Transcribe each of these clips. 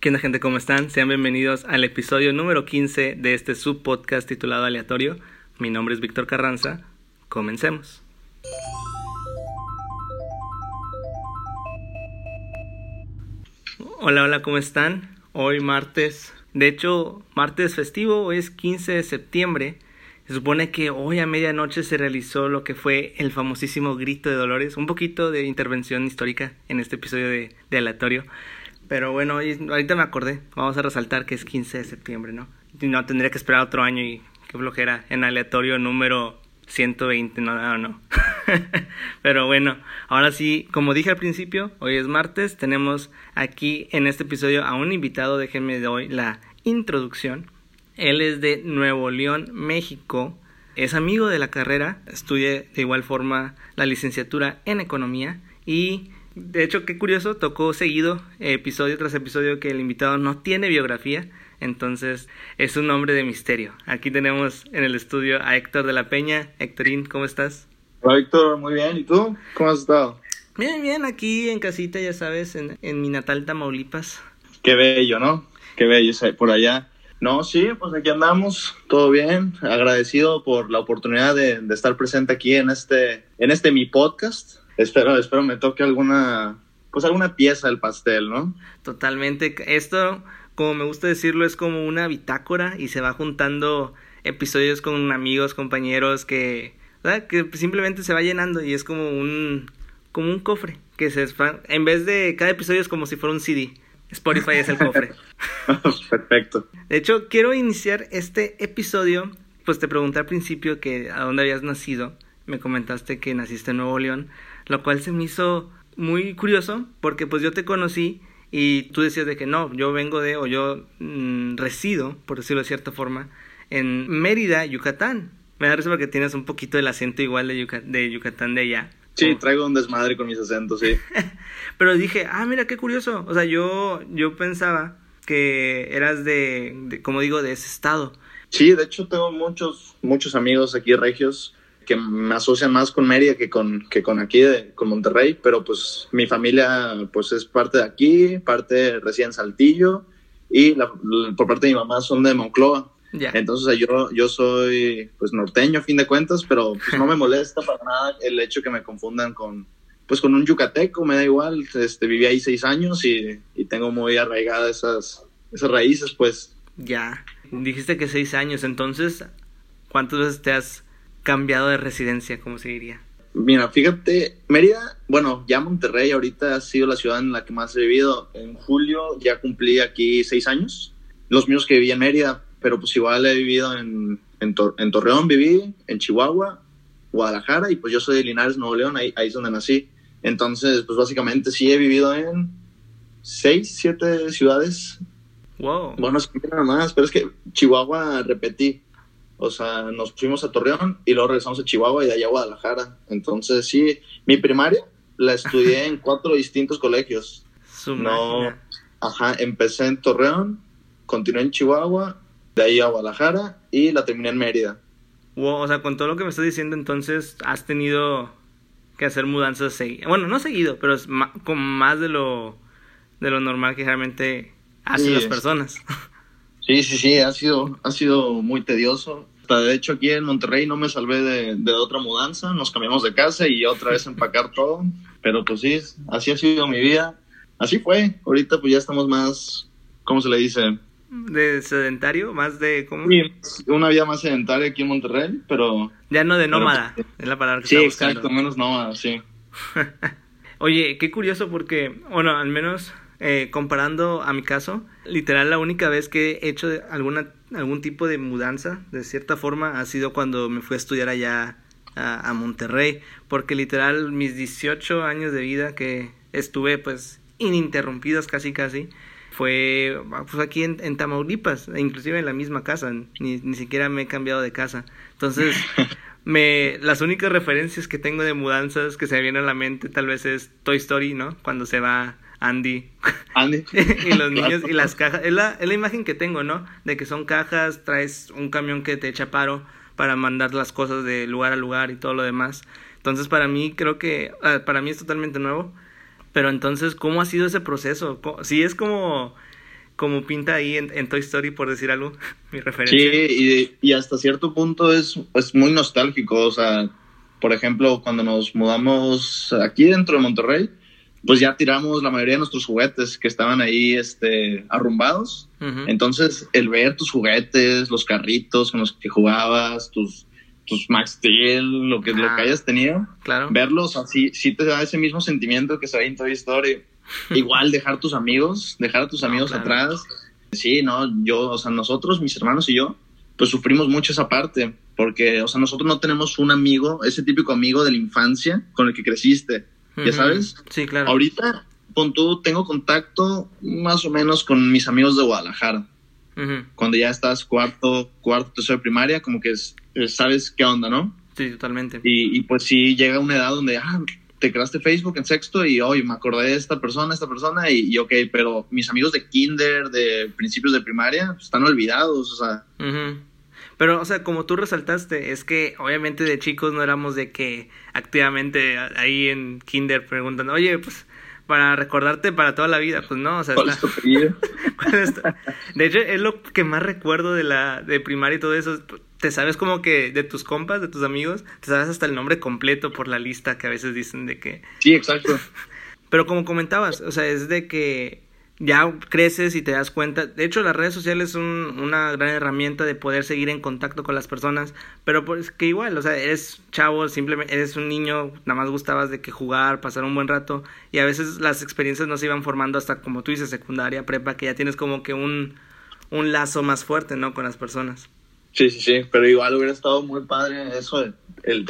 ¿Qué onda gente? ¿Cómo están? Sean bienvenidos al episodio número 15 de este subpodcast titulado Aleatorio. Mi nombre es Víctor Carranza. Comencemos. Hola, hola, ¿cómo están? Hoy martes, de hecho, martes festivo, es 15 de septiembre. Se supone que hoy a medianoche se realizó lo que fue el famosísimo Grito de Dolores, un poquito de intervención histórica en este episodio de Aleatorio. Pero bueno, ahorita me acordé, vamos a resaltar que es 15 de septiembre, ¿no? Y no tendría que esperar otro año y qué flojera en aleatorio número 120, no, no, no. Pero bueno, ahora sí, como dije al principio, hoy es martes, tenemos aquí en este episodio a un invitado, déjenme de hoy la introducción. Él es de Nuevo León, México. Es amigo de la carrera, estudia de igual forma la licenciatura en economía y de hecho, qué curioso, tocó seguido, episodio tras episodio, que el invitado no tiene biografía, entonces es un hombre de misterio. Aquí tenemos en el estudio a Héctor de la Peña. Héctorín, ¿cómo estás? Hola Héctor, muy bien. ¿Y tú? ¿Cómo has estado? Bien, bien, aquí en casita, ya sabes, en, en mi natal Tamaulipas. Qué bello, ¿no? Qué bello por allá. No, sí, pues aquí andamos, todo bien, agradecido por la oportunidad de, de estar presente aquí en este, en este mi podcast espero, espero me toque alguna, pues alguna pieza del pastel, ¿no? Totalmente. Esto, como me gusta decirlo, es como una bitácora y se va juntando episodios con amigos, compañeros que, ¿verdad? que simplemente se va llenando y es como un, como un cofre que se en vez de cada episodio es como si fuera un CD. Spotify es el cofre. Perfecto. De hecho, quiero iniciar este episodio, pues te pregunté al principio que a dónde habías nacido. Me comentaste que naciste en Nuevo León lo cual se me hizo muy curioso porque pues yo te conocí y tú decías de que no, yo vengo de o yo mm, resido, por decirlo de cierta forma, en Mérida, Yucatán. Me da risa porque tienes un poquito el acento igual de, de Yucatán de allá. Sí, traigo un desmadre con mis acentos, sí. Pero dije, ah, mira qué curioso. O sea, yo, yo pensaba que eras de, de, como digo, de ese estado. Sí, de hecho tengo muchos, muchos amigos aquí regios que me asocian más con Mérida que con, que con aquí, de, con Monterrey, pero pues mi familia pues es parte de aquí, parte recién Saltillo y la, por parte de mi mamá son de Moncloa. Entonces yo, yo soy pues norteño a fin de cuentas, pero pues no me molesta para nada el hecho que me confundan con pues con un yucateco, me da igual, este, viví ahí seis años y, y tengo muy arraigadas esas, esas raíces pues. Ya, dijiste que seis años, entonces, ¿cuántas veces te has cambiado de residencia, como se diría? Mira, fíjate, Mérida, bueno, ya Monterrey ahorita ha sido la ciudad en la que más he vivido. En julio ya cumplí aquí seis años, los míos que viví en Mérida, pero pues igual he vivido en, en, Torreón, viví, en Chihuahua, Guadalajara, y pues yo soy de Linares, Nuevo León, ahí, ahí es donde nací. Entonces, pues básicamente sí he vivido en seis, siete ciudades. Wow. Bueno, es que nada más, pero es que Chihuahua repetí. O sea, nos fuimos a Torreón y luego regresamos a Chihuahua y de allá a Guadalajara. Entonces, sí, mi primaria la estudié en cuatro distintos colegios. no, ajá, empecé en Torreón, continué en Chihuahua, de ahí a Guadalajara y la terminé en Mérida. Wow, o sea, con todo lo que me estás diciendo, entonces has tenido que hacer mudanzas seguidas. Bueno, no seguido, pero es con más de lo, de lo normal que realmente hacen las personas. Sí, sí, sí, ha sido, ha sido muy tedioso. De hecho, aquí en Monterrey no me salvé de, de otra mudanza, nos cambiamos de casa y otra vez empacar todo. Pero pues sí, así ha sido mi vida. Así fue. Ahorita pues ya estamos más, ¿cómo se le dice? De sedentario, más de cómo. Sí, una vida más sedentaria aquí en Monterrey, pero. Ya no de nómada, pues, es la palabra que Sí, exacto, menos nómada, sí. Oye, qué curioso porque, bueno, al menos eh, comparando a mi caso, literal la única vez que he hecho alguna, algún tipo de mudanza, de cierta forma, ha sido cuando me fui a estudiar allá a, Monterrey, porque literal mis 18 años de vida que estuve pues ininterrumpidos casi casi, fue pues aquí en, en, Tamaulipas, e inclusive en la misma casa, ni, ni siquiera me he cambiado de casa. Entonces, me, las únicas referencias que tengo de mudanzas que se me vienen a la mente tal vez es Toy Story, ¿no? Cuando se va Andy. Andy. y los niños y las cajas. Es la, es la imagen que tengo, ¿no? De que son cajas, traes un camión que te echa paro para mandar las cosas de lugar a lugar y todo lo demás. Entonces, para mí, creo que. Ah, para mí es totalmente nuevo. Pero entonces, ¿cómo ha sido ese proceso? Sí, es como. como pinta ahí en, Toy Story, por decir algo, mi referencia. Sí, y, y hasta cierto punto es, es muy nostálgico, o sea, por ejemplo, cuando nos mudamos aquí dentro de Monterrey, pues ya tiramos la mayoría de nuestros juguetes que estaban ahí este, arrumbados. Entonces, el ver tus juguetes, los carritos con los que jugabas, tus, tus Max Steel, lo que, lo que hayas tenido, claro. verlos así, sí te da ese mismo sentimiento que se ve en Toy Story. Igual dejar tus amigos, dejar a tus amigos atrás. Sí, no, yo, o sea, nosotros, mis hermanos y yo, pues sufrimos mucho esa parte, porque, o sea, nosotros no tenemos un amigo, ese típico amigo de la infancia con el que creciste ¿ya sabes? Sí, claro. Ahorita, con tú, tengo contacto más o menos con mis amigos de Guadalajara. Cuando ya estás cuarto, cuarto, tercero de primaria, como que sabes qué onda, ¿no? Sí, totalmente. Y, pues sí llega una edad donde, ah, te creaste Facebook en sexto y hoy me acordé de esta persona, esta persona y, y, ok, pero mis amigos de kinder, de principios de primaria, pues, están olvidados, o sea. Pero, o sea, como tú resaltaste, es que obviamente de chicos no éramos de que activamente ahí en kinder preguntan, oye, pues para recordarte para toda la vida, pues no, o sea, de hecho es lo que más recuerdo de la de primaria y todo eso, te sabes como que de tus compas, de tus amigos, te sabes hasta el nombre completo por la lista que a veces dicen de que Sí, exacto. Pero como comentabas, o sea, es de que ya creces y te das cuenta. De hecho, las redes sociales son una gran herramienta de poder seguir en contacto con las personas, pero pues que igual, o sea, eres chavo, simplemente eres un niño, nada más gustabas de que jugar, pasar un buen rato, y a veces las experiencias no se iban formando hasta, como tú dices, secundaria, prepa, que ya tienes como que un, un lazo más fuerte, ¿no? Con las personas. Sí, sí, sí, pero igual hubiera estado muy padre eso, el,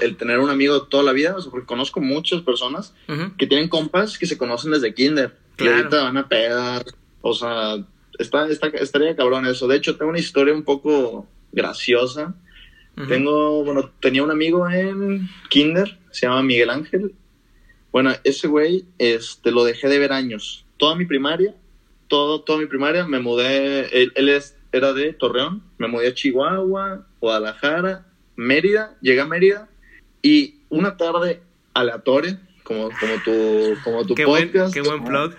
el tener un amigo toda la vida, porque conozco muchas personas que tienen compas que se conocen desde kinder Claro. Y ahorita van a pegar. O sea, está, está, estaría cabrón eso. De hecho, tengo una historia un poco graciosa. Tengo, bueno, tenía un amigo en Kinder, se llama Miguel Ángel. Bueno, ese güey, este, lo dejé de ver años. Toda mi primaria, todo, toda mi primaria, me mudé, él, él es, era de Torreón, me mudé a Chihuahua, Guadalajara, Mérida, llegué a Mérida, y una tarde aleatoria, como, como tu, como tu qué podcast. Buen, qué buen blog.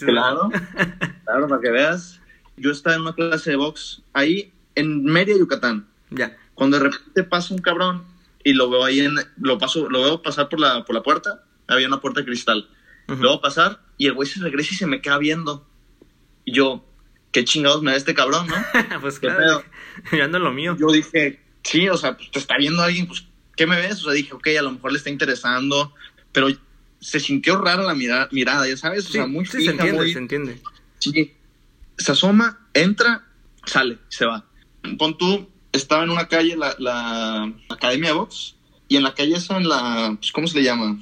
Claro, claro, para que veas. Yo estaba en una clase de box ahí en Mérida, Yucatán. Ya. Cuando de repente pasa un cabrón y lo veo ahí en, lo paso, lo veo pasar por la, por la puerta, había una puerta de cristal. Lo veo pasar y el güey se regresa y se me queda viendo. Y yo, qué chingados me da este cabrón, ¿no? pues claro, yo ando lo mío. Yo dije, sí, o sea, pues te está viendo alguien, pues, ¿qué me ves? O sea, dije, ok, a lo mejor le está interesando, pero se sintió rara la mirada, mirada ya sabes, o sea, muy sí, se entiende, se entiende. Sí, se asoma, entra, sale, se va. Pon tú, estaba en una calle, la, la Academia de Box, y en la calle esa, en la, pues, ¿cómo se le llama?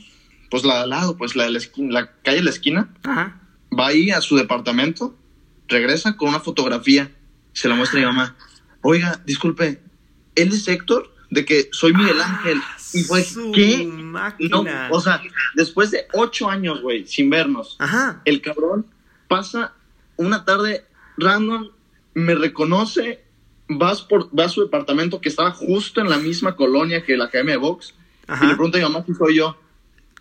Pues la de al lado, pues la, de la, esquina, la calle de la esquina. Ajá. Va ahí a su departamento, regresa con una fotografía, se la muestra a mi mamá. Oiga, disculpe, ¿él es Héctor? De que soy Miguel ah, Ángel. y fue, ¿qué? No, o sea, después de ocho años, güey, sin vernos, el cabrón pasa una tarde random, me reconoce, vas por, va a su departamento que estaba justo en la misma colonia que la Academia de Box, y le pregunta a mi mamá si soy yo.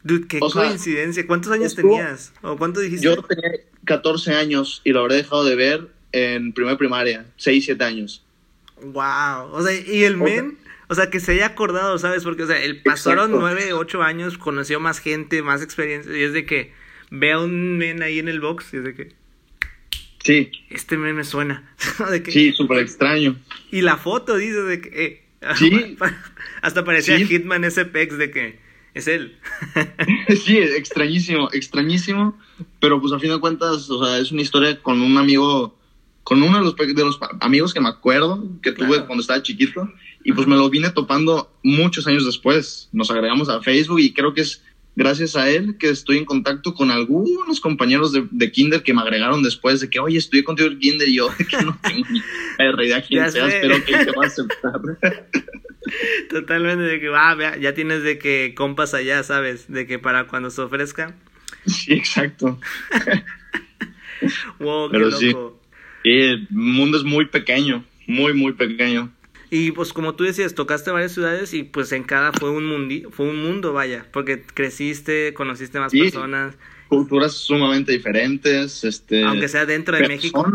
Dude, qué coincidencia. ¿Cuántos años tenías? ¿O cuánto dijiste? Yo tenía 14 años y lo habré dejado de ver en primera primaria, 6, 7 años. Wow. O sea, ¿y el men? O sea, que se haya acordado, ¿sabes? Porque, o sea, el pasaron nueve, ocho años, conoció más gente, más experiencia, y es de que ve a un men ahí en el box y es de que... Sí. Este men me suena. sí, súper extraño. Y la foto dice de que... Eh, sí. Hasta parecía Hitman ese pex de que es él. sí, extrañísimo, extrañísimo. Pero pues a fin de cuentas, o sea, es una historia con un amigo, con uno de los, de los amigos que me acuerdo que tuve cuando estaba chiquito. Y pues me lo vine topando muchos años después. Nos agregamos a Facebook y creo que es gracias a él que estoy en contacto con algunos compañeros de, Kinder que me agregaron después de que, oye, estudié contigo el Kinder y yo, que no tengo ni idea quién seas, pero que te va a aceptar. Totalmente, de que, ah, ya tienes de que compas allá, ¿sabes? De que para cuando se ofrezca. Sí, exacto. wow, qué loco. Sí. el mundo es muy pequeño, muy, muy pequeño. Y pues como tú decías, tocaste varias ciudades y pues en cada fue un mundi fue un mundo, vaya, porque creciste, conociste más personas. Culturas sumamente diferentes, este aunque sea dentro de México.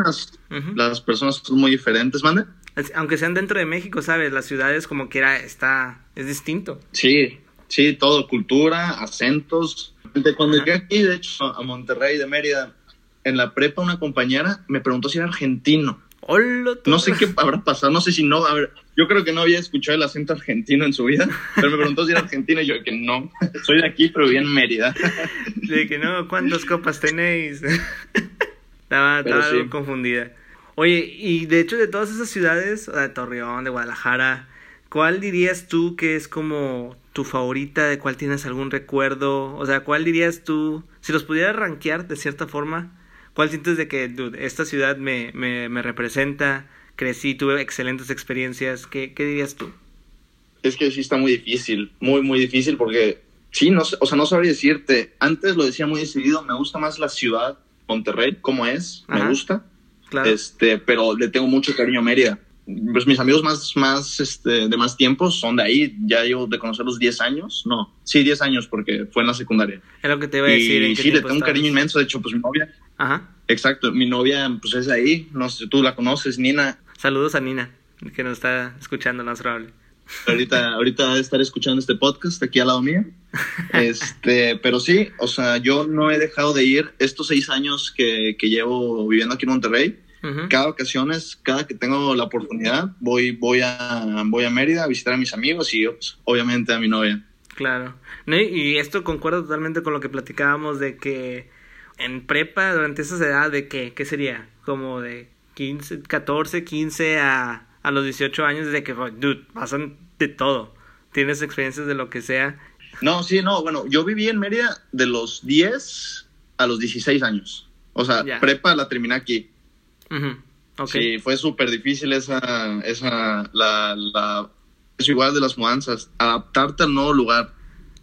Las personas son muy diferentes, ¿mande? Aunque sean dentro de México, ¿sabes? Las ciudades como quiera está es distinto. Sí, sí, todo, cultura, acentos. Cuando llegué aquí, de hecho, a Monterrey de Mérida, en la prepa una compañera me preguntó si era argentino. No sé qué habrá pasado, no sé si no, a ver, yo creo que no había escuchado el acento argentino en su vida, pero me preguntó si era argentino y yo que no, soy de aquí, pero viví en Mérida. De que no, ¿cuántas copas tenéis? estaba estaba confundida. Oye, y de hecho de todas esas ciudades, de Torreón, de Guadalajara, ¿cuál dirías tú que es como tu favorita, de cuál tienes algún recuerdo? O sea, ¿cuál dirías tú, si los pudieras rankear de cierta forma, ¿Cuál sientes de que esta ciudad me, me, me, representa? Crecí, tuve excelentes experiencias. ¿Qué, ¿Qué, dirías tú? Es que sí está muy difícil, muy, muy difícil porque sí, no, o sea, no sabría decirte. Antes lo decía muy decidido, me gusta más la ciudad, Monterrey, como es, me gusta. Claro. Este, pero le tengo mucho cariño a Mérida. Pues mis amigos más, más, este, de más tiempo son de ahí. Ya llevo de conocerlos 10 años. No, sí, 10 años porque fue en la secundaria. Es lo que te iba a decir. Y sí, le tengo un cariño inmenso. De hecho, pues mi novia Ajá. Exacto, mi novia pues es ahí, no sé, tú la conoces, Nina. Saludos a Nina, que nos está escuchando, más probable. Ahorita, ahorita a estar escuchando este podcast aquí al lado mío. Este, pero sí, o sea, yo no he dejado de ir estos seis años que, que llevo viviendo aquí en Monterrey. Cada ocasiones, cada que tengo la oportunidad, voy, voy, a, voy a Mérida a visitar a mis amigos y pues, obviamente a mi novia. Claro. Y esto concuerda totalmente con lo que platicábamos de que en prepa, durante esa edad, ¿de qué? ¿Qué sería? Como de 15, 14, 15 a, a los 18 años, de que, dude, pasan de todo. Tienes experiencias de lo que sea. No, sí, no, bueno, yo viví en Mérida de los 10 a los 16 años. O sea, prepa la terminé aquí. Sí, fue súper difícil esa, esa, la, la, es igual de las mudanzas, adaptarte al nuevo lugar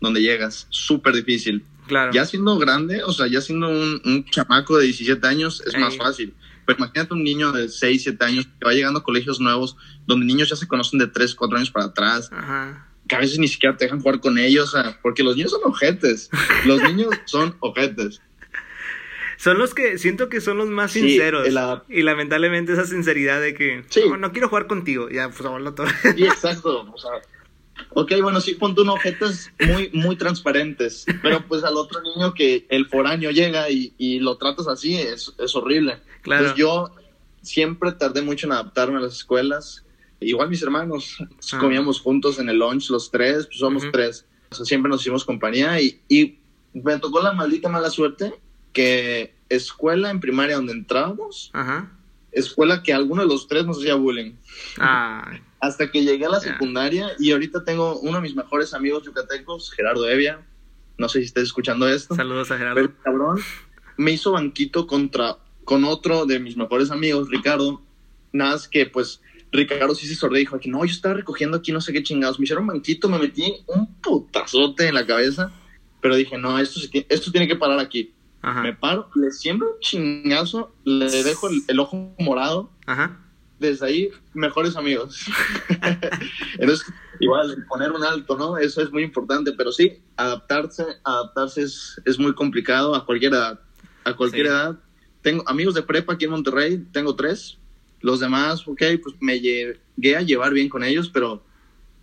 donde llegas, súper difícil. Ya siendo grande, o sea, ya siendo un, un chamaco de 17 años, es más fácil. Pero imagínate un niño de 6, 7 años que va llegando a colegios nuevos, donde niños ya se conocen de 3, 4 años para atrás. Que a veces ni siquiera te dejan jugar con ellos, porque los niños son ojetes. Los niños son ojetes. Son los que siento que son los más sinceros. Y lamentablemente esa sinceridad de que no, quiero jugar contigo. Ya, pues hablo todo. Sí, exacto. O sea, Ok, bueno, sí, ponte unos objetos muy, muy transparentes, pero pues al otro niño que el foráneo llega y, y lo tratas así es, es horrible. Claro. Entonces yo siempre tardé mucho en adaptarme a las escuelas. Igual mis hermanos, ah. comíamos juntos en el lunch los tres, pues somos tres. O sea, siempre nos hicimos compañía y, y me tocó la maldita mala suerte que escuela en primaria donde entrábamos, escuela que alguno de los tres nos hacía bullying. Ah hasta que llegué a la secundaria y ahorita tengo uno de mis mejores amigos yucatecos, Gerardo Evia. No sé si estés escuchando esto. Saludos a Gerardo. Pero cabrón me hizo banquito contra con otro de mis mejores amigos, Ricardo. Nada más que pues Ricardo sí se sordió y dijo que no, yo estaba recogiendo aquí no sé qué chingados. Me hicieron banquito, me metí un putazote en la cabeza, pero dije, no, esto, esto tiene que parar aquí. Me paro, le siembro un chingazo, le dejo el, el ojo morado. Ajá desde ahí, mejores amigos. Entonces, igual, poner un alto, ¿no? Eso es muy importante, pero sí, adaptarse, adaptarse es, es muy complicado a cualquier edad. A cualquier edad. Tengo amigos de prepa aquí en Monterrey, tengo tres. Los demás, ok, pues me llegué a llevar bien con ellos, pero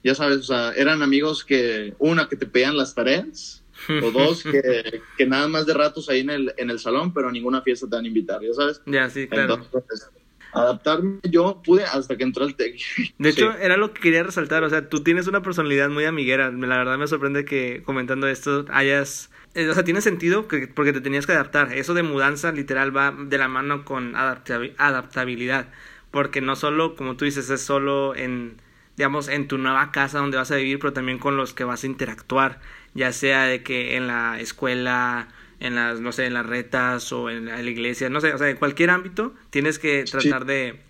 ya sabes, o sea, eran amigos que, una, que te pedían las tareas, o dos, que, que, nada más de ratos ahí en el, en el salón, pero a ninguna fiesta te van a invitar, ya sabes. Ya, sí, claro. Entonces, adaptarme yo pude hasta que entró el tech. De hecho, era lo que quería resaltar, o sea, tú tienes una personalidad muy amiguera, la verdad me sorprende que comentando esto hayas... Eh, o sea, tiene sentido que, porque te tenías que adaptar. Eso de mudanza literal va de la mano con adaptabilidad. Porque no solo, como tú dices, es solo en, digamos, en tu nueva casa donde vas a vivir, pero también con los que vas a interactuar. Ya sea de que en la escuela, en las, no sé, en las retas o en la iglesia, no sé, o sea, en cualquier ámbito tienes que tratar de,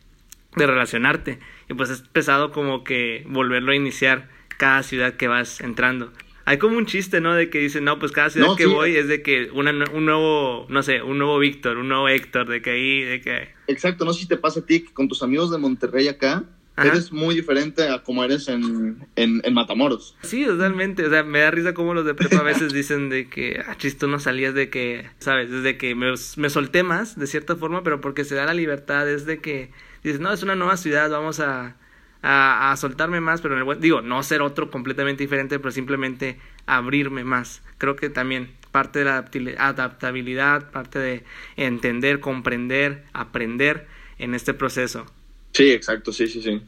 de relacionarte. Y pues es pesado como que volverlo a iniciar cada ciudad que vas entrando. Hay como un chiste, ¿no? De que dicen, no, pues cada ciudad que voy es de que una, un nuevo, no sé, un nuevo Víctor, un nuevo Héctor, de que ahí, de que... Exacto, no sé si te pasa a ti que con tus amigos de Monterrey acá, Eres muy diferente a como eres en, en, en, Matamoros. Sí, totalmente. O sea, me da risa como los de prepa a veces dicen de que, ah, chis, tú no salías de que, ¿sabes? Desde que me, me solté más, de cierta forma, pero porque se da la libertad, es de que dices, no, es una nueva ciudad, vamos a, a, a soltarme más, pero en el buen, digo, no ser otro completamente diferente, pero simplemente abrirme más. Creo que también parte de la adaptabilidad, parte de entender, comprender, aprender en este proceso. Sí, exacto, sí, sí, sí.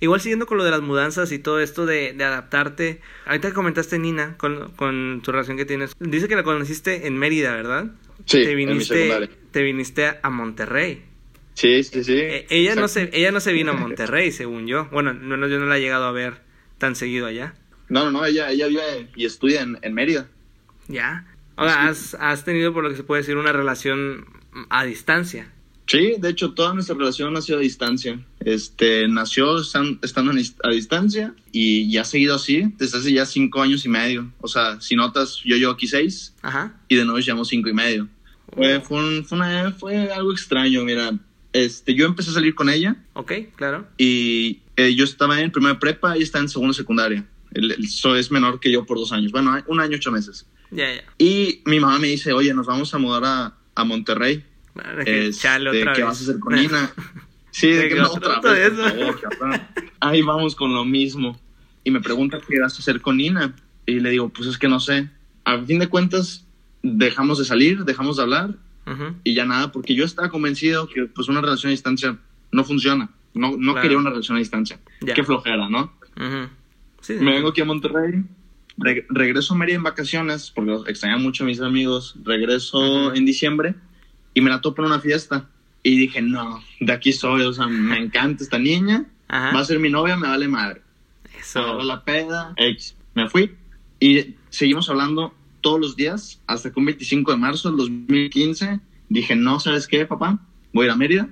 Igual siguiendo con lo de las mudanzas y todo esto de, de adaptarte, ahorita comentaste Nina con, con, tu relación que tienes. Dice que la conociste en Mérida, ¿verdad? Sí, te viniste, te viniste a Monterrey. Sí, sí, sí. Eh, ella, no se, ella no se vino a Monterrey, según yo. Bueno, no, yo no la he llegado a ver tan seguido allá. No, no, no, ella, ella vive y estudia en, en Mérida. Ya. Ahora, has, has tenido, por lo que se puede decir, una relación a distancia. Sí, de hecho, toda nuestra relación nació a distancia. Este, nació estando a distancia y ya ha seguido así desde hace ya cinco años y medio. O sea, si notas, yo llevo aquí seis Ajá. y de nuevo llevamos cinco y medio. Fue, fue, un, fue, una, fue algo extraño, mira. Este, yo empecé a salir con ella. Ok, claro. Y eh, yo estaba en primera prepa y está en segunda secundaria. El, el, es menor que yo por dos años. Bueno, un año, ocho meses. Ya, yeah, ya. Yeah. Y mi mamá me dice, oye, nos vamos a mudar a, a Monterrey. Este, ¿Qué vas a hacer con Nina? Sí, de que no, otra vez, por favor, Ahí vamos con lo mismo. Y me pregunta qué vas a hacer con Nina. Y le digo, pues es que no sé. A fin de cuentas, dejamos de salir, dejamos de hablar uh -huh. y ya nada, porque yo estaba convencido que pues una relación a distancia no funciona. No, no Claro. quería una relación a distancia. Qué flojera, ¿no? Uh -huh. Sí, Me vengo aquí a Monterrey, re- regreso a Mérida en vacaciones, porque extrañaba mucho a mis amigos. Regreso en diciembre y me la topo en una fiesta. Y dije, no, de aquí soy, o sea, me encanta esta niña, Ajá. va a ser mi novia, me vale madre. Eso. Agarró la peda, X. Me fui y seguimos hablando todos los días hasta que un 25 de marzo del 2015 dije, no, ¿sabes qué, papá? Voy a ir a Mérida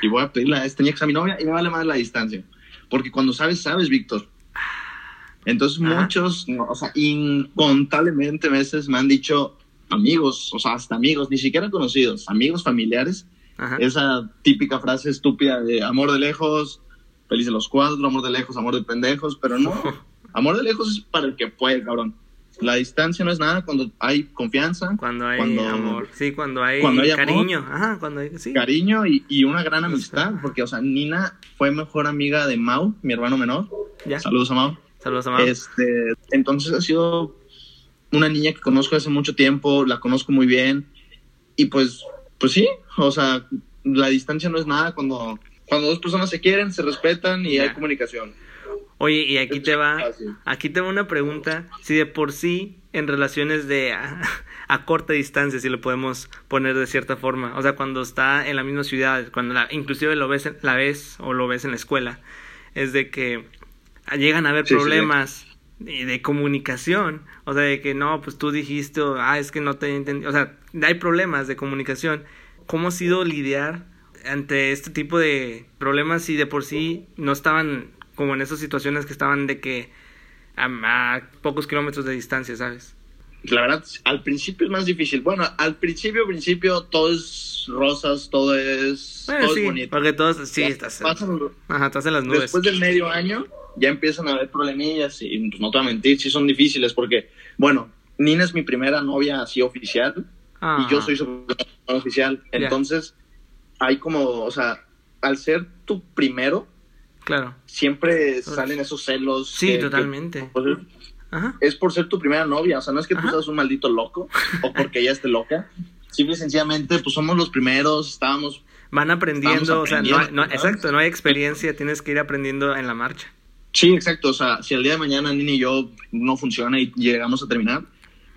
y voy a pedirle a esta niña que sea mi novia y me vale más la distancia. Porque cuando sabes, sabes, Víctor. Entonces Ajá. muchos, no, o sea, incontablemente veces me han dicho amigos, o sea, hasta amigos, ni siquiera conocidos, amigos familiares, Ajá. esa típica frase estúpida de amor de lejos, feliz de los cuatro, amor de lejos, amor de pendejos, pero no, amor de lejos es para el que puede, cabrón. La distancia no es nada cuando hay confianza, Cuando hay Cuando- amor. Sí, cuando hay, cuando hay amor. cariño. Ajá, cuando hay. Sí. cariño y, y una gran amistad, porque, o sea, Nina fue mejor amiga de Mau, mi hermano menor. Ya. Saludos a Mau. Saludos a Mau. Este, entonces ha sido una niña que conozco hace mucho tiempo, la conozco muy bien y pues, pues sí, o sea, la distancia no es nada cuando, cuando dos personas se quieren, se respetan y hay comunicación. Oye, y aquí te va. Aquí te va una pregunta. Si de por sí en relaciones de a, a corta distancia, si lo podemos poner de cierta forma, o sea, cuando está en la misma ciudad, cuando la, inclusive lo ves, la ves o lo ves en la escuela, es de que llegan a haber Sí, sí. De, de comunicación, o sea, de que no, pues tú dijiste, o, ah, es que no te entendí, o sea, hay problemas de comunicación. ¿Cómo ha sido lidiar ante este tipo de problemas si de por sí no estaban como en esas situaciones que estaban de que a, a pocos kilómetros de distancia, ¿sabes? La verdad, al principio es más difícil. Bueno, al principio, principio, todo es rosas, todo es, Bueno, todo sí, es bonito. porque todos, sí, Ya estás, pasan- ajá, estás en las nubes. Después del medio año ya empiezan a haber problemillas y pues, no te voy a mentir, sí son difíciles porque, bueno, Nina es mi primera novia así oficial Ah, y yo soy su primera oficial. Entonces, hay como, o sea, al ser tu primero, Claro, siempre salen esos celos. sí, que- que, totalmente. pues, Ajá, es por ser tu primera novia, o sea, no es que tú Ajá. seas un maldito loco o porque ella esté loca. Simple y sencillamente, pues somos los primeros, estábamos van aprendiendo, Estamos o sea, aprendiendo, no- ¿no? exacto, no hay experiencia, tienes que ir aprendiendo en la marcha. Sí, exacto. O sea, si el día de mañana Nini y yo no funciona y llegamos a terminar,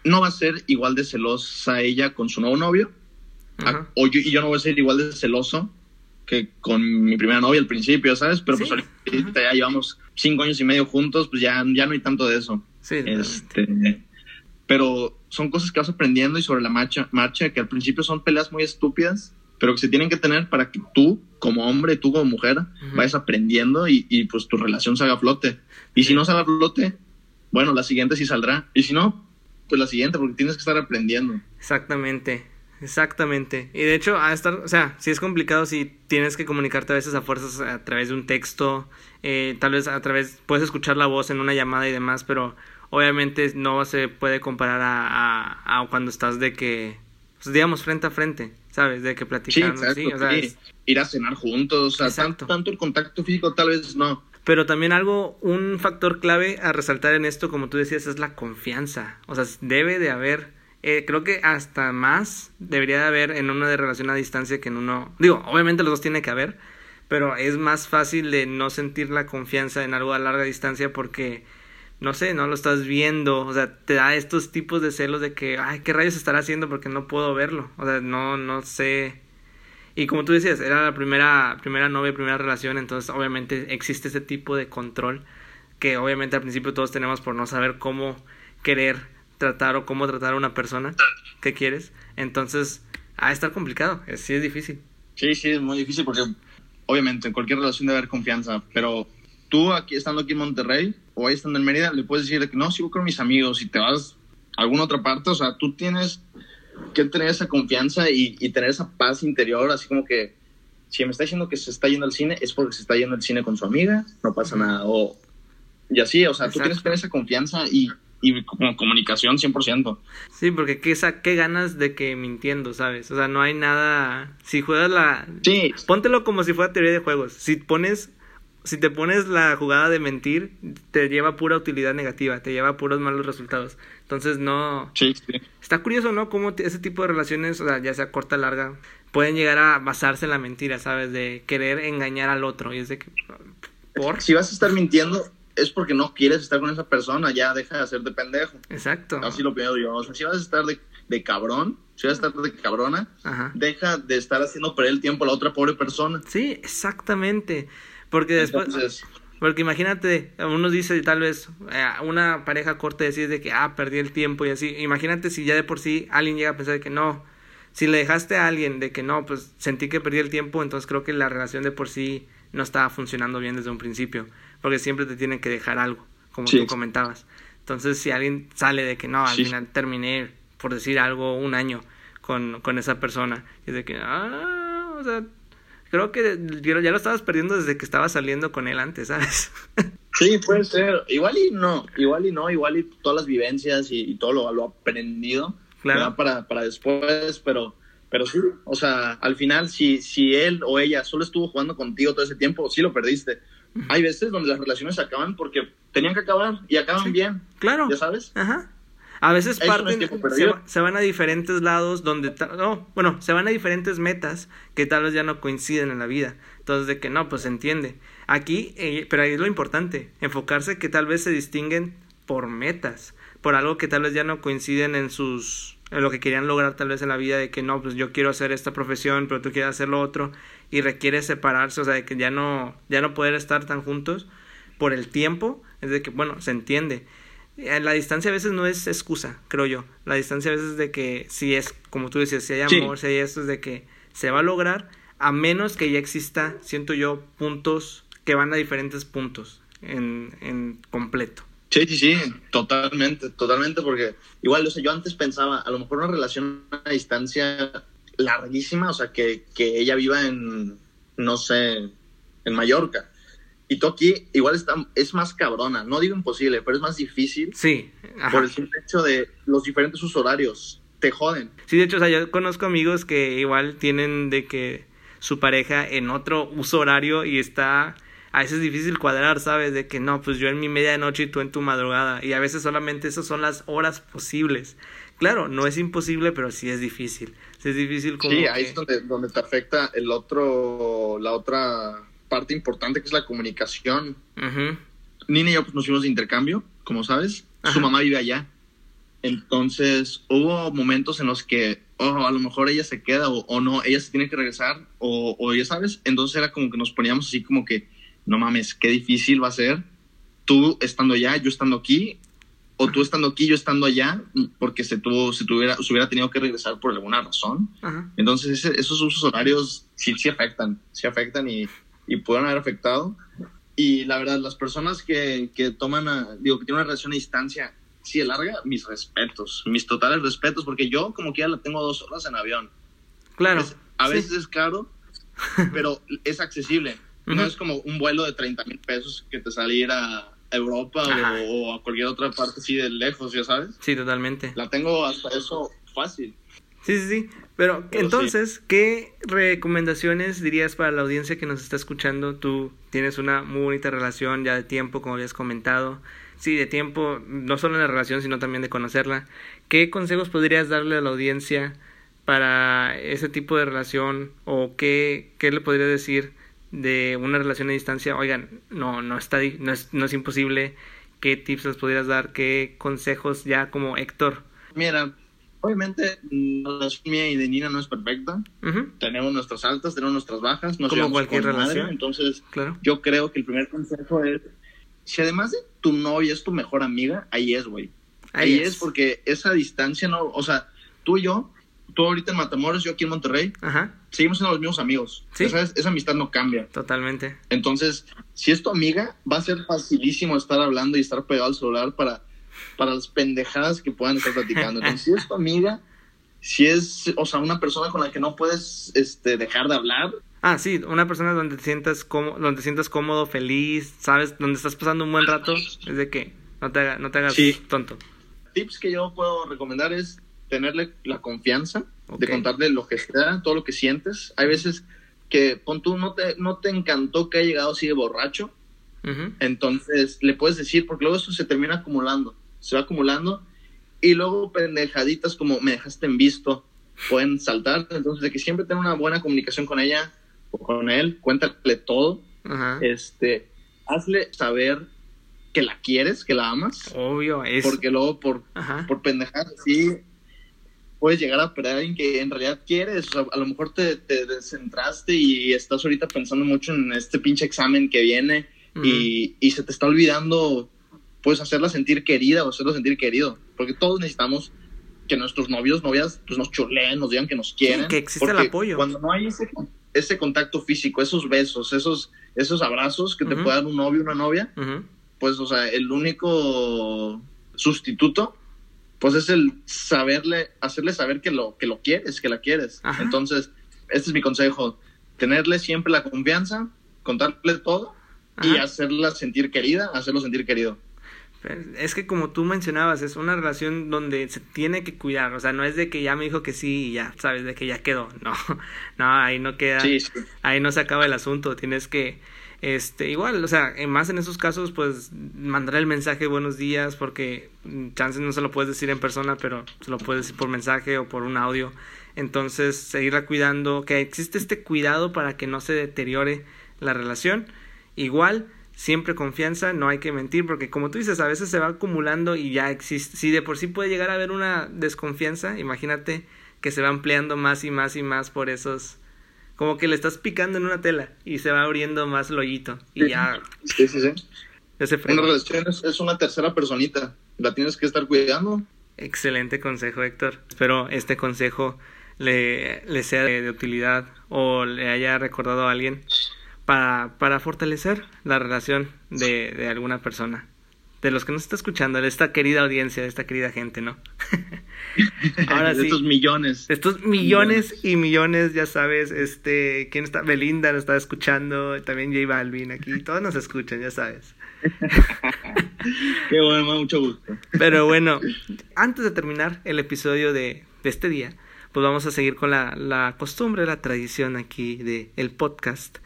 no va a ser igual de celosa ella con su nuevo novio. a- Ajá. o yo, y yo no voy a ser igual de celoso que con mi primera novia al principio, ¿sabes? Pero pues ahorita ya llevamos cinco años y medio juntos, pues ya, ya no hay tanto de eso. Sí. Este, pero son cosas que vas aprendiendo y sobre la marcha, marcha que al principio son peleas muy estúpidas, pero que se tienen que tener para que tú, como hombre, tú como mujer, vayas aprendiendo y, y, pues tu relación salga a flote. Y Sí. si no sale a flote, bueno, la siguiente sí saldrá. Y si no, pues la siguiente, porque tienes que estar aprendiendo. Exactamente. Exactamente. Y de hecho, a estar, o sea, si es complicado si tienes que comunicarte a veces a fuerzas a través de un texto, eh, tal vez a través, puedes escuchar la voz en una llamada y demás, pero obviamente no se puede comparar a, a, cuando estás de que, pues, digamos, frente a frente, ¿sabes? De que platicando. Sí, o sea, Ir a cenar juntos, o sea, tanto, tanto el contacto físico tal vez no. Pero también algo, un factor clave a resaltar en esto, como tú decías, es la confianza. O sea, debe de haber eh, creo que hasta más debería de haber en una de relación a distancia que en uno. Digo, obviamente los dos tiene que haber, pero es más fácil de no sentir la confianza en algo a larga distancia porque, no sé, no lo estás viendo. O sea, te da estos tipos de celos de que, ay, ¿qué rayos estará haciendo? Porque no puedo verlo. O sea, no, no sé. Y como tú decías, era la primera, primera novia, primera relación, entonces obviamente existe ese tipo de control que obviamente al principio todos tenemos por no saber cómo querer tratar o cómo tratar a una persona que quieres. Entonces, a estar complicado, sí es difícil. Sí, sí, es muy difícil porque obviamente en cualquier relación debe haber confianza, pero tú aquí estando aquí en Monterrey o ahí estando en Mérida, le puedes decir que no, sigo con mis amigos y te vas a alguna otra parte, o sea, tú tienes que tener esa confianza y, tener esa paz interior, así como que si me está diciendo que se está yendo al cine, es porque se está yendo al cine con su amiga, no pasa nada, o y así, o sea, tú tienes que tener esa confianza y y como comunicación 100%. Sí, porque qué, qué ganas de que mintiendo, ¿sabes? O sea, no hay nada... Si juegas la... Sí. Póntelo como si fuera teoría de juegos. Si pones... Si te pones la jugada de mentir, te lleva pura utilidad negativa, te lleva puros malos resultados. Entonces no... Sí, sí. Está curioso, ¿no? Cómo ese tipo de relaciones, o sea, ya sea corta o larga, pueden llegar a basarse en la mentira, ¿sabes? De querer engañar al otro. Y es de que... ¿Por? Si vas a estar mintiendo, es porque no quieres estar con esa persona, ya deja de hacer de pendejo. Exacto. Así lo pienso yo. O sea, si vas a estar de, de cabrón, si vas a estar de cabrona, deja de estar haciendo perder el tiempo a la otra pobre persona. Sí, exactamente. Porque después... porque imagínate, uno dice tal vez, eh, una pareja corta decir de que, ah, perdí el tiempo y así. Imagínate si ya de por sí alguien llega a pensar de que no. Si le dejaste a alguien de que no, pues sentí que perdí el tiempo, entonces creo que la relación de por sí no estaba funcionando bien desde un principio porque siempre te tienen que dejar algo, como tú comentabas. Entonces, si alguien sale de que no, al final terminé, por decir algo, un año con, con esa persona, y de que, ah, o sea, creo que ya lo estabas perdiendo desde que estabas saliendo con él antes, ¿sabes? Sí, puede ser. Igual y no, igual y no, igual y todas las vivencias y, todo lo, lo aprendido claro. para, para después, pero pero sí, o sea, al final, si, si él o ella solo estuvo jugando contigo todo ese tiempo, sí lo perdiste. Hay veces donde las relaciones acaban porque tenían que acabar y acaban bien. Claro. ¿Ya sabes? Ajá. A veces parten, se, van a diferentes lados donde, no, bueno, se van a diferentes metas que tal vez ya no coinciden en la vida. Entonces, de que no, pues se entiende. Aquí, eh, pero ahí es lo importante, enfocarse que tal vez se distinguen por metas, por algo que tal vez ya no coinciden en sus en lo que querían lograr tal vez en la vida de que no, pues yo quiero hacer esta profesión, pero tú quieres hacer lo otro y requiere separarse, o sea, de que ya no ya no poder estar tan juntos por el tiempo, es de que bueno, se entiende. Eh, la distancia a veces no es excusa, creo yo. La distancia a veces es de que si es, como tú decías, si hay amor, si hay esto, es de que se va a lograr, a menos que ya exista, siento yo, puntos que van a diferentes puntos en, en completo. Sí, sí, sí, totalmente, totalmente, porque igual, o sea, yo antes pensaba, a lo mejor una relación a distancia larguísima, o sea, que, que ella viva en, no sé, en Mallorca. Y aquí igual está, es más cabrona, no digo imposible, pero es más difícil. Sí. Por el simple hecho de los diferentes usos horarios. Te joden. Sí, de hecho, o sea, yo conozco amigos que igual tienen de que su pareja en otro uso horario y está a veces es difícil cuadrar, ¿sabes? De que no, pues yo en mi medianoche y tú en tu madrugada. Y a veces solamente esas son las horas posibles. Claro, no es imposible, pero sí es difícil. Sí es difícil como. Sí, ahí es donde, donde te afecta el otro, la otra parte importante que es la comunicación. Nina y yo pues, nos fuimos de intercambio, como sabes. Su mamá vive allá. Entonces hubo momentos en los que, oh, a lo mejor ella se queda o, no, ella se tiene que regresar o, o ya sabes. Entonces era como que nos poníamos así como que no mames, qué difícil va a ser tú estando allá, yo estando aquí, o tú estando aquí, yo estando allá, porque se, tuvo, se, tuviera, se hubiera tenido que regresar por alguna razón. Entonces, esos usos horarios sí, sí afectan, sí afectan y, y pueden haber afectado. Y la verdad, las personas que, que toman, digo, que tienen una relación a distancia, así de larga, mis respetos, mis totales respetos, porque yo como que ya la tengo dos horas en avión. Claro. Es- a sí. veces es caro, pero es accesible. No Ujú. es como un vuelo de 30 mil pesos que te sale ir a Europa o, o a cualquier otra parte así de lejos, ya sabes. Sí, totalmente. La tengo hasta eso fácil. Sí, sí, sí. Pero, Pero entonces, ¿qué recomendaciones dirías para la audiencia que nos está escuchando? Tú tienes una muy bonita relación ya de tiempo, como habías comentado. Sí, de tiempo, no solo en la relación, sino también de conocerla. ¿Qué consejos podrías darle a la audiencia para ese tipo de relación? ¿O qué, qué le podrías decir de una relación a distancia? Oigan, no, no, está, no, es, no es imposible. ¿Qué tips les podrías dar? ¿Qué consejos ya como Héctor? Mira, obviamente la relación mía y de Nina no es perfecta. Tenemos nuestras altas, tenemos nuestras bajas. Nos Como cualquier con madre, relación. entonces, claro. yo creo que el primer consejo es, si además de tu novia es tu mejor amiga, ahí es, güey. Ahí, es. porque esa distancia no, o sea, tú y yo, tú ahorita en Matamoros, yo aquí en Monterrey, Ajá, seguimos siendo los mismos amigos. Sí. ¿Sabes? Esa amistad no cambia. totalmente. Entonces, si es tu amiga, va a ser facilísimo estar hablando y estar pegado al celular para, para las pendejadas que puedan estar platicando. Entonces, si es tu amiga, si es, o sea, una persona con la que no puedes este, dejar de hablar, Ah, sí, una persona donde te sientas cómodo, donde te sientas cómodo, feliz, sabes, donde estás pasando un buen rato, es de que no te, haga- no te hagas Sí. tonto. tips que yo puedo recomendar es tenerle la confianza de contarle lo que sea, todo lo que sientes. Hay veces que, pon tú, no te, no te encantó que haya llegado así de borracho, entonces le puedes decir, porque luego eso se termina acumulando, se va acumulando, y luego pendejaditas como me dejaste en visto pueden saltar, entonces de que siempre tener una buena comunicación con ella o con él, cuéntale todo, Ajá. este, hazle saber que la quieres, que la amas, Obvio, es. porque luego por Ajá. por pendejadas así puedes llegar a perder a alguien que en realidad quieres. O sea, a lo mejor te, te descentraste y estás ahorita pensando mucho en este pinche examen que viene y, y se te está olvidando, pues, hacerla sentir querida o hacerlo sentir querido. Porque todos necesitamos que nuestros novios, novias, pues nos chuleen, nos digan que nos quieren. que existe el apoyo. Cuando no hay ese, ese contacto físico, esos besos, esos, esos abrazos que te Ujú. puede dar un novio una novia, Ujú. pues, o sea, el único sustituto, pues es el saberle, hacerle saber que lo, que lo quieres, que la quieres. Ajá. Entonces, este es mi consejo, tenerle siempre la confianza, contarle todo y Ajá. hacerla sentir querida, hacerlo sentir querido. Es que como tú mencionabas, es una relación donde se tiene que cuidar, o sea, no es de que ya me dijo que sí y ya, sabes, de que ya quedó, no, no, ahí no queda, Sí, sí. ahí no se acaba el asunto, tienes que, este, igual, o sea, más en esos casos, pues, mandar el mensaje buenos días, porque mm, chances no se lo puedes decir en persona, pero se lo puedes decir por mensaje o por un audio, entonces, seguirla cuidando, que existe este cuidado para que no se deteriore la relación, igual, siempre confianza, no hay que mentir, porque como tú dices, a veces se va acumulando y ya existe, si de por sí puede llegar a haber una desconfianza, imagínate que se va ampliando más y más y más por esos, como que le estás picando en una tela y se va abriendo más el hoyito y ya, Sí, sí, sí. Una relación es, es una tercera personita, la tienes que estar cuidando. Excelente consejo, Héctor. Espero este consejo le, le sea de, de utilidad o le haya recordado a alguien para, para fortalecer la relación de, de alguna persona. De los que nos está escuchando, de esta querida audiencia, de esta querida gente, ¿no? Ahora de sí. estos millones. De estos millones y millones, ya sabes, este, ¿quién está? Belinda nos está escuchando, también J Balvin aquí, todos nos escuchan, ya sabes. Qué bueno, mucho gusto. Pero bueno, antes de terminar el episodio de, de este día, pues vamos a seguir con la, la costumbre, la tradición aquí de el podcast,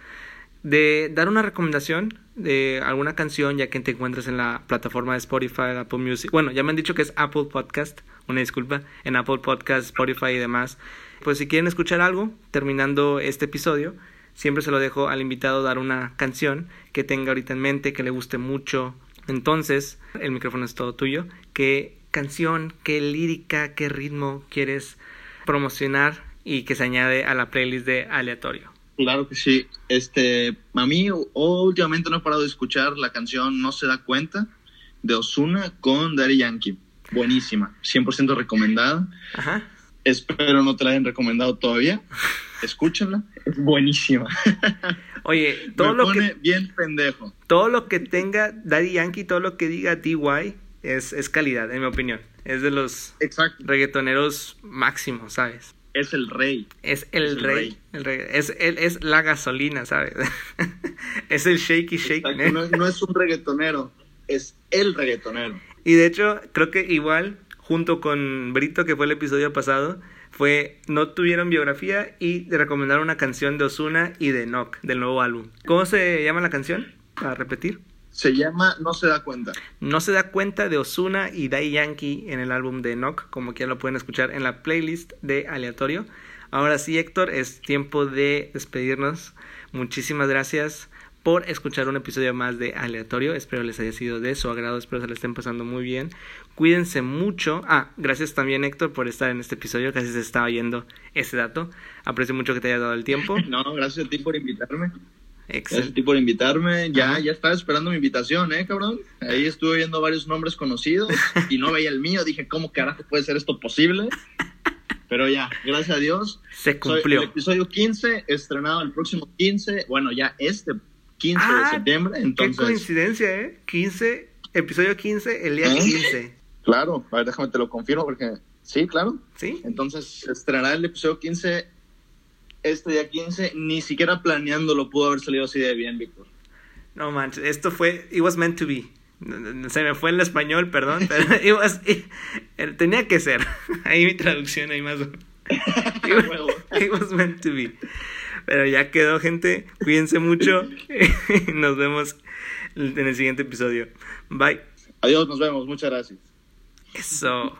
de dar una recomendación de alguna canción, ya que te encuentres en la plataforma de Spotify, Apple Music. Bueno, ya me han dicho que es Apple Podcast, una disculpa, en Apple Podcast, Spotify y demás. Pues si quieren escuchar algo, terminando este episodio, siempre se lo dejo al invitado dar una canción que tenga ahorita en mente, que le guste mucho. Entonces, el micrófono es todo tuyo. ¿Qué canción, qué lírica, qué ritmo quieres promocionar y que se añade a la playlist de aleatorio? Claro que sí. Este, a mí últimamente no he parado de escuchar la canción No se da cuenta de Osuna con Daddy Yankee. Buenísima, 100% recomendada. Ajá. Espero no te la hayan recomendado todavía. Escúchenla, es buenísima. Oye, todo Me lo pone que bien pendejo. todo lo que tenga Daddy Yankee, todo lo que diga DY, es, es calidad, en mi opinión. Es de los Exacto. reggaetoneros máximos, ¿sabes? Es el rey. Es el, Es el rey. rey. el rey. Es, él es la gasolina, ¿sabes? es el shaky shake. No es un reggaetonero, es el reggaetonero. Y de hecho, creo que igual, junto con Brito, que fue el episodio pasado, fue no tuvieron biografía y te recomendaron una canción de Osuna y de Nock del nuevo álbum. ¿Cómo se llama la canción? Para repetir. Se llama No se da cuenta. No se da cuenta de Osuna y Dai Yankee en el álbum de Nock, como que ya lo pueden escuchar en la playlist de Aleatorio. Ahora sí, Héctor, es tiempo de despedirnos. Muchísimas gracias por escuchar un episodio más de Aleatorio. Espero les haya sido de su agrado, espero se le estén pasando muy bien. Cuídense mucho. Ah, gracias también Héctor por estar en este episodio, casi se estaba yendo ese dato. Aprecio mucho que te haya dado el tiempo. No, gracias a ti por invitarme. Gracias a ti por invitarme. Ya, Ajá. ya estaba esperando mi invitación, ¿eh, cabrón? Ahí estuve viendo varios nombres conocidos y no veía el mío. Dije, ¿cómo carajo puede ser esto posible? Pero ya, gracias a Dios. Se Soy cumplió. el episodio 15, estrenado el próximo 15. Bueno, ya este 15 Ah, de septiembre. Qué Entonces, coincidencia, ¿eh? 15, episodio 15, el día ¿Eh? 15. claro, a ver, déjame te lo confirmo porque sí, claro. ¿Sí? Entonces, estrenará el episodio 15 este día 15. Ni siquiera planeándolo pudo haber salido así de bien, Víctor. No manches, esto fue, it was meant to be. Se me fue el español, perdón, pero it was, it- tenía que ser. Ahí mi traducción, ahí más. It was, it was meant to be. Pero ya quedó, gente. Cuídense mucho. Nos vemos en el siguiente episodio. Bye. Adiós, nos vemos. Muchas gracias. Eso.